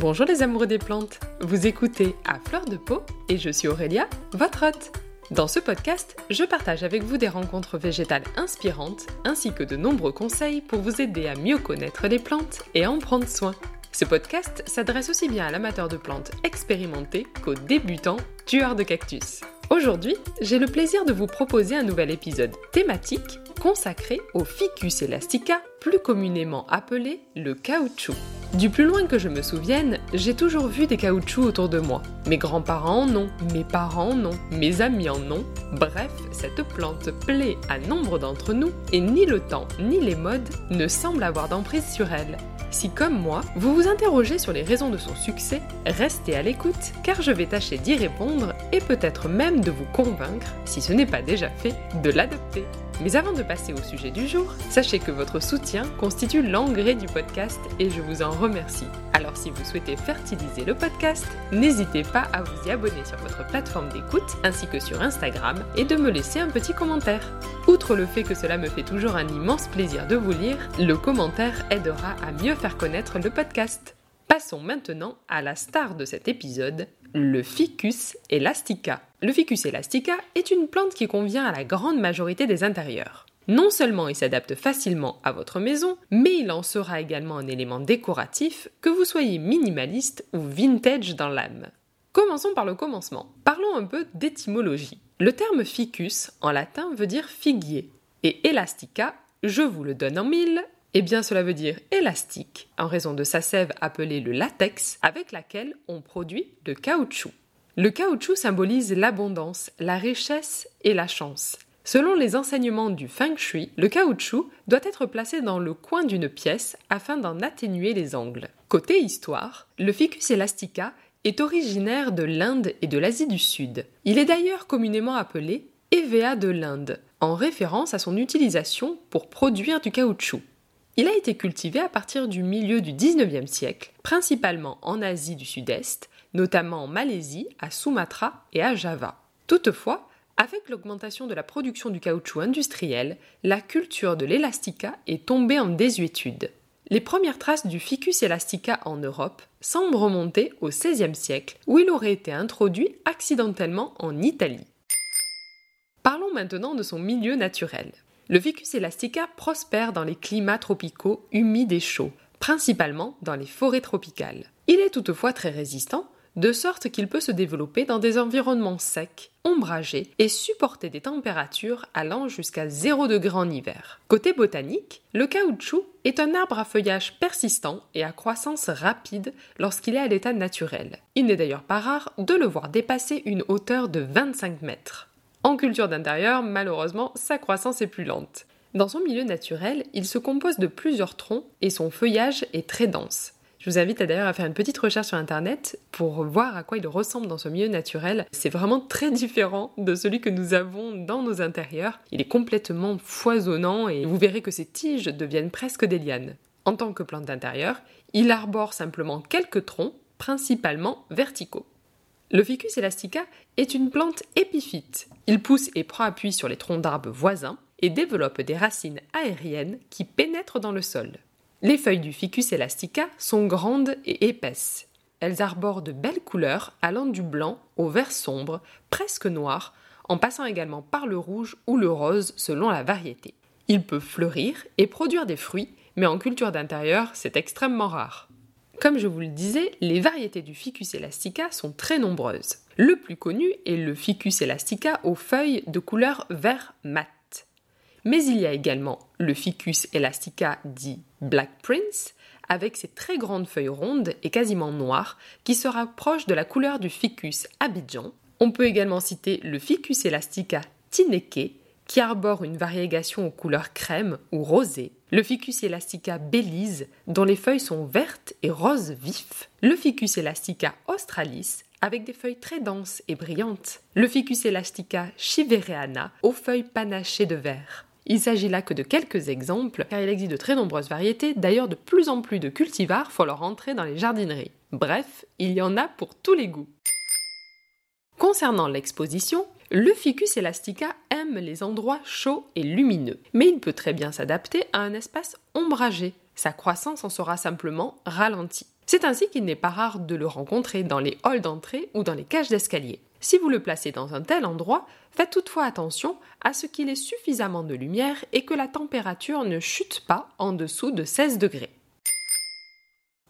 Bonjour les amoureux des plantes, vous écoutez À Fleur de Peau et je suis Aurélia, votre hôte. Dans ce podcast, je partage avec vous des rencontres végétales inspirantes ainsi que de nombreux conseils pour vous aider à mieux connaître les plantes et à en prendre soin. Ce podcast s'adresse aussi bien à l'amateur de plantes expérimenté qu'aux débutants tueurs de cactus. Aujourd'hui, j'ai le plaisir de vous proposer un nouvel épisode thématique consacré au Ficus elastica, plus communément appelé le caoutchouc. Du plus loin que je me souvienne, j'ai toujours vu des caoutchoucs autour de moi. Mes grands-parents en ont, mes parents en ont, mes amis en ont. Bref, cette plante plaît à nombre d'entre nous et ni le temps ni les modes ne semblent avoir d'emprise sur elle. Si comme moi, vous vous interrogez sur les raisons de son succès, restez à l'écoute car je vais tâcher d'y répondre et peut-être même de vous convaincre, si ce n'est pas déjà fait, de l'adopter. Mais avant de passer au sujet du jour, sachez que votre soutien constitue l'engrais du podcast et je vous en remercie. Alors si vous souhaitez fertiliser le podcast, n'hésitez pas à vous y abonner sur votre plateforme d'écoute ainsi que sur Instagram et de me laisser un petit commentaire. Outre le fait que cela me fait toujours un immense plaisir de vous lire, le commentaire aidera à mieux faire connaître le podcast. Passons maintenant à la star de cet épisode, le Ficus elastica. Le Ficus elastica est une plante qui convient à la grande majorité des intérieurs. Non seulement il s'adapte facilement à votre maison, mais il en sera également un élément décoratif, que vous soyez minimaliste ou vintage dans l'âme. Commençons par le commencement. Parlons un peu d'étymologie. Le terme ficus en latin veut dire figuier, et elastica, je vous le donne en mille, eh bien, cela veut dire élastique, en raison de sa sève appelée le latex, avec laquelle on produit le caoutchouc. Le caoutchouc symbolise l'abondance, la richesse et la chance. Selon les enseignements du feng shui, le caoutchouc doit être placé dans le coin d'une pièce afin d'en atténuer les angles. Côté histoire, le ficus elastica est originaire de l'Inde et de l'Asie du Sud. Il est d'ailleurs communément appelé Evea de l'Inde, en référence à son utilisation pour produire du caoutchouc. Il a été cultivé à partir du milieu du 19e siècle, principalement en Asie du Sud-Est, notamment en Malaisie, à Sumatra et à Java. Toutefois, avec l'augmentation de la production du caoutchouc industriel, la culture de l'élastica est tombée en désuétude. Les premières traces du ficus elastica en Europe semblent remonter au XVIe siècle, où il aurait été introduit accidentellement en Italie. Parlons maintenant de son milieu naturel. Le Ficus elastica prospère dans les climats tropicaux humides et chauds, principalement dans les forêts tropicales. Il est toutefois très résistant, de sorte qu'il peut se développer dans des environnements secs, ombragés et supporter des températures allant jusqu'à 0 degré en hiver. Côté botanique, le caoutchouc est un arbre à feuillage persistant et à croissance rapide lorsqu'il est à l'état naturel. Il n'est d'ailleurs pas rare de le voir dépasser une hauteur de 25 mètres. En culture d'intérieur, malheureusement, sa croissance est plus lente. Dans son milieu naturel, il se compose de plusieurs troncs et son feuillage est très dense. Je vous invite d'ailleurs à faire une petite recherche sur internet pour voir à quoi il ressemble dans ce milieu naturel. C'est vraiment très différent de celui que nous avons dans nos intérieurs. Il est complètement foisonnant et vous verrez que ses tiges deviennent presque des lianes. En tant que plante d'intérieur, il arbore simplement quelques troncs, principalement verticaux. Le Ficus elastica est une plante épiphyte. Il pousse et prend appui sur les troncs d'arbres voisins et développe des racines aériennes qui pénètrent dans le sol. Les feuilles du Ficus elastica sont grandes et épaisses. Elles arborent de belles couleurs allant du blanc au vert sombre, presque noir, en passant également par le rouge ou le rose selon la variété. Il peut fleurir et produire des fruits, mais en culture d'intérieur, c'est extrêmement rare. Comme je vous le disais, les variétés du Ficus elastica sont très nombreuses. Le plus connu est le Ficus elastica aux feuilles de couleur vert mat. Mais il y a également le Ficus elastica dit Black Prince, avec ses très grandes feuilles rondes et quasiment noires, qui se rapprochent de la couleur du Ficus Abidjan. On peut également citer le Ficus elastica Tineke, qui arbore une variégation aux couleurs crème ou rosée, le Ficus elastica Belize, dont les feuilles sont vertes et roses vifs, le Ficus elastica australis, avec des feuilles très denses et brillantes, le Ficus elastica chivereana, aux feuilles panachées de vert. Il s'agit là que de quelques exemples, car il existe de très nombreuses variétés, d'ailleurs de plus en plus de cultivars font leur entrée dans les jardineries. Bref, il y en a pour tous les goûts. Concernant l'exposition, le ficus elastica aime les endroits chauds et lumineux, mais il peut très bien s'adapter à un espace ombragé. Sa croissance en sera simplement ralentie. C'est ainsi qu'il n'est pas rare de le rencontrer dans les halls d'entrée ou dans les cages d'escalier. Si vous le placez dans un tel endroit, faites toutefois attention à ce qu'il ait suffisamment de lumière et que la température ne chute pas en dessous de 16 degrés.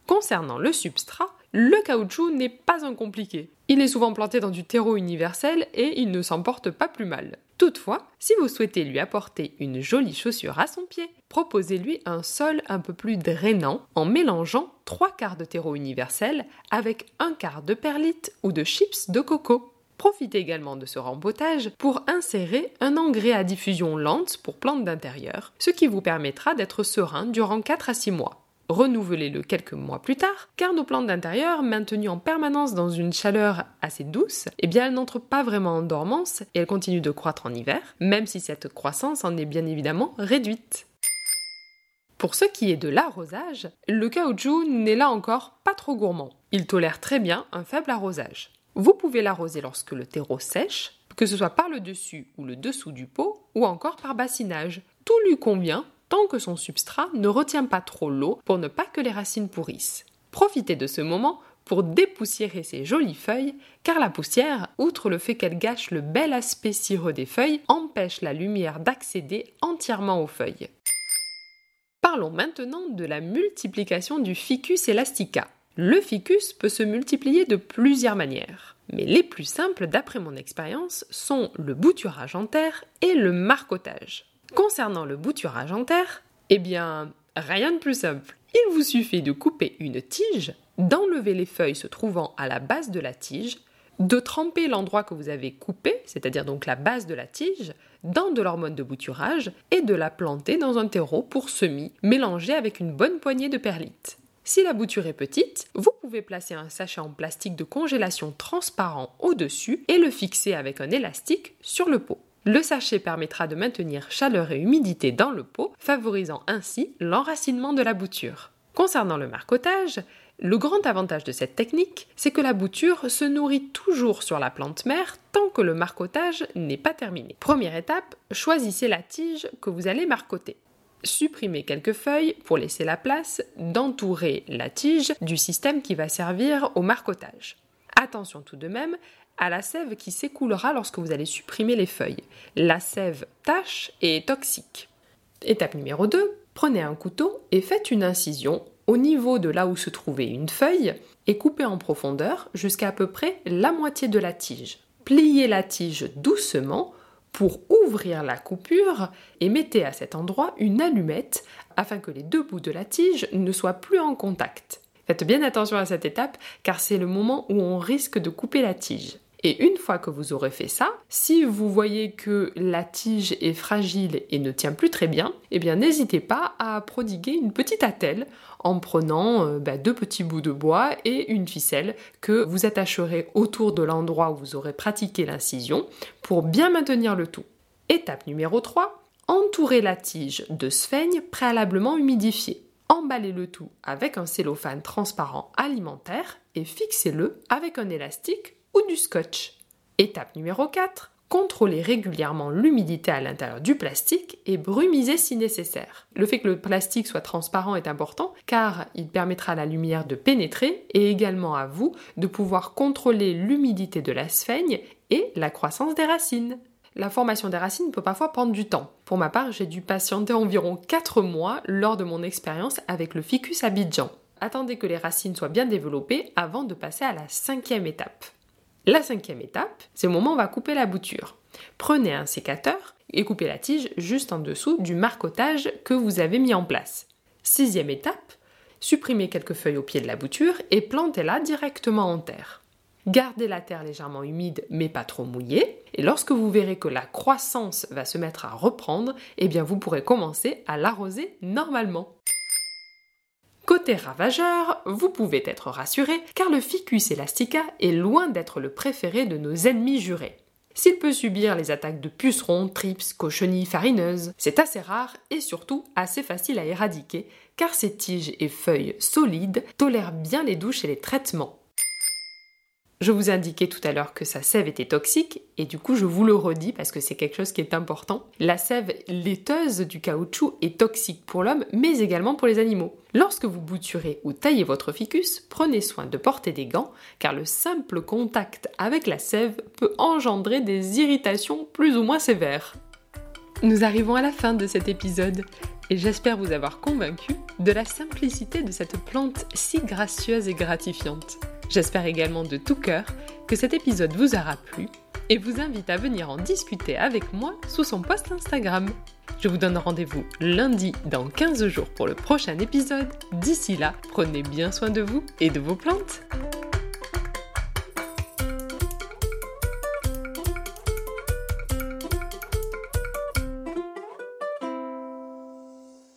Concernant le substrat, le caoutchouc n'est pas un compliqué. Il est souvent planté dans du terreau universel et il ne s'en porte pas plus mal. Toutefois, si vous souhaitez lui apporter une jolie chaussure à son pied, proposez-lui un sol un peu plus drainant en mélangeant trois quarts de terreau universel avec un quart de perlite ou de chips de coco. Profitez également de ce rempotage pour insérer un engrais à diffusion lente pour plantes d'intérieur, ce qui vous permettra d'être serein durant 4 à 6 mois. Renouvelez-le quelques mois plus tard, car nos plantes d'intérieur, maintenues en permanence dans une chaleur assez douce, eh bien elles n'entrent pas vraiment en dormance et elles continuent de croître en hiver, même si cette croissance en est bien évidemment réduite. Pour ce qui est de l'arrosage, le caoutchouc n'est là encore pas trop gourmand. Il tolère très bien un faible arrosage. Vous pouvez l'arroser lorsque le terreau sèche, que ce soit par le dessus ou le dessous du pot, ou encore par bassinage. Tout lui convient tant que son substrat ne retient pas trop l'eau pour ne pas que les racines pourrissent. Profitez de ce moment pour dépoussiérer ces jolies feuilles, car la poussière, outre le fait qu'elle gâche le bel aspect cireux des feuilles, empêche la lumière d'accéder entièrement aux feuilles. Parlons maintenant de la multiplication du ficus elastica. Le ficus peut se multiplier de plusieurs manières, mais les plus simples d'après mon expérience sont le bouturage en terre et le marcotage. Concernant le bouturage en terre, eh bien, rien de plus simple. Il vous suffit de couper une tige, d'enlever les feuilles se trouvant à la base de la tige, de tremper l'endroit que vous avez coupé, c'est-à-dire donc la base de la tige, dans de l'hormone de bouturage et de la planter dans un terreau pour semis, mélangé avec une bonne poignée de perlite. Si la bouture est petite, vous pouvez placer un sachet en plastique de congélation transparent au-dessus et le fixer avec un élastique sur le pot. Le sachet permettra de maintenir chaleur et humidité dans le pot, favorisant ainsi l'enracinement de la bouture. Concernant le marcotage, le grand avantage de cette technique, c'est que la bouture se nourrit toujours sur la plante mère tant que le marcotage n'est pas terminé. Première étape, choisissez la tige que vous allez marcoter. Supprimez quelques feuilles pour laisser la place d'entourer la tige du système qui va servir au marcotage. Attention tout de même à la sève qui s'écoulera lorsque vous allez supprimer les feuilles. La sève tâche et est toxique. Étape numéro 2, prenez un couteau et faites une incision au niveau de là où se trouvait une feuille et coupez en profondeur jusqu'à à peu près la moitié de la tige. Pliez la tige doucement pour ouvrir la coupure et mettez à cet endroit une allumette afin que les deux bouts de la tige ne soient plus en contact. Faites bien attention à cette étape car c'est le moment où on risque de couper la tige. Et une fois que vous aurez fait ça, si vous voyez que la tige est fragile et ne tient plus très bien, eh bien n'hésitez pas à prodiguer une petite attelle en prenant euh, bah, deux petits bouts de bois et une ficelle que vous attacherez autour de l'endroit où vous aurez pratiqué l'incision pour bien maintenir le tout. Étape numéro 3, entourez la tige de sphaigne préalablement humidifiée. Emballez le tout avec un cellophane transparent alimentaire et fixez-le avec un élastique ou du scotch. Étape numéro 4. Contrôlez régulièrement l'humidité à l'intérieur du plastique et brumisez si nécessaire. Le fait que le plastique soit transparent est important car il permettra à la lumière de pénétrer et également à vous de pouvoir contrôler l'humidité de la sphaigne et la croissance des racines. La formation des racines peut parfois prendre du temps. Pour ma part, j'ai dû patienter environ 4 mois lors de mon expérience avec le ficus abidjan. Attendez que les racines soient bien développées avant de passer à la cinquième étape. La cinquième étape, c'est le moment où on va couper la bouture. Prenez un sécateur et coupez la tige juste en dessous du marcotage que vous avez mis en place. Sixième étape, supprimez quelques feuilles au pied de la bouture et plantez-la directement en terre. Gardez la terre légèrement humide mais pas trop mouillée et lorsque vous verrez que la croissance va se mettre à reprendre, eh bien vous pourrez commencer à l'arroser normalement. Côté ravageur, vous pouvez être rassuré car le Ficus elastica est loin d'être le préféré de nos ennemis jurés. S'il peut subir les attaques de pucerons, trips, cochenilles farineuses, c'est assez rare et surtout assez facile à éradiquer car ses tiges et feuilles solides tolèrent bien les douches et les traitements. Je vous ai indiqué tout à l'heure que sa sève était toxique, et du coup je vous le redis parce que c'est quelque chose qui est important. La sève laiteuse du caoutchouc est toxique pour l'homme, mais également pour les animaux. Lorsque vous bouturez ou taillez votre ficus, prenez soin de porter des gants, car le simple contact avec la sève peut engendrer des irritations plus ou moins sévères. Nous arrivons à la fin de cet épisode et j'espère vous avoir convaincu de la simplicité de cette plante si gracieuse et gratifiante. J'espère également de tout cœur que cet épisode vous aura plu et vous invite à venir en discuter avec moi sous son post Instagram. Je vous donne rendez-vous lundi dans 15 jours pour le prochain épisode. D'ici là, prenez bien soin de vous et de vos plantes.